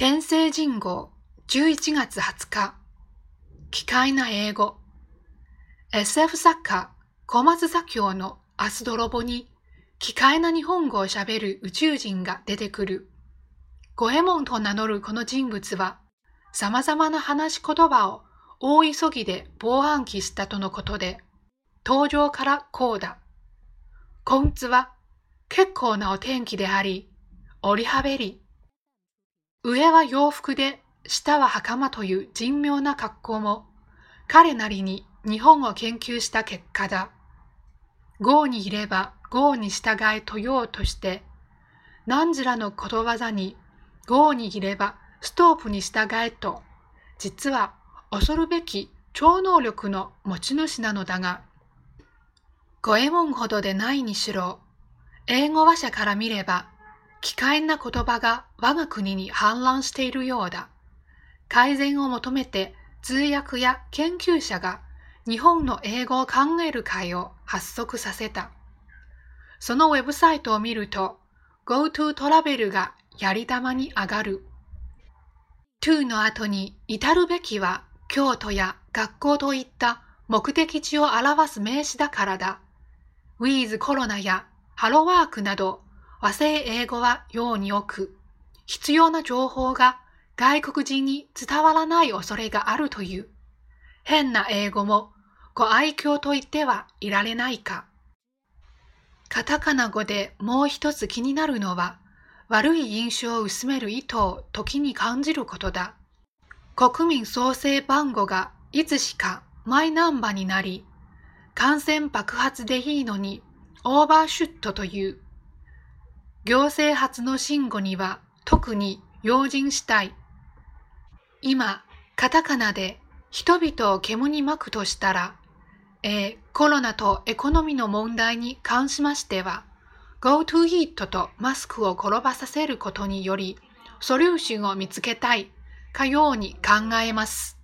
天聖人号11月20日機械な英語 SF 作家小松左京の明日泥棒に機械な日本語を喋る宇宙人が出てくる。五右衛門と名乗るこの人物は様々な話し言葉を大急ぎで防犯記したとのことで登場からこうだ。こんつは結構なお天気であり、折りはべり、上は洋服で下は袴という人妙な格好も彼なりに日本を研究した結果だ。豪にいれば豪に従えと言おうとして、何時らのことわざに豪にいればストーブに従えと、実は恐るべき超能力の持ち主なのだが、五右衛門ほどでないにしろ、英語話者から見れば機械な言葉が我が国に氾濫しているようだ。改善を求めて通訳や研究者が日本の英語を考える会を発足させた。そのウェブサイトを見ると GoTo トラベルがやり玉に上がる。to の後に至るべきは京都や学校といった目的地を表す名詞だからだ。with コロナやハローワークなど和製英語はようによく、必要な情報が外国人に伝わらない恐れがあるという。変な英語もご愛嬌と言ってはいられないか。カタカナ語でもう一つ気になるのは、悪い印象を薄める意図を時に感じることだ。国民創生番号がいつしかマイナンバーになり、感染爆発でいいのにオーバーシュットという行政発の信号には特に用心したい。今、カタカナで人々を煙に巻くとしたら、えー、コロナとエコノミーの問題に関しましては、GoTo Eat とマスクを転ばさせることにより、ソリューションを見つけたいかように考えます。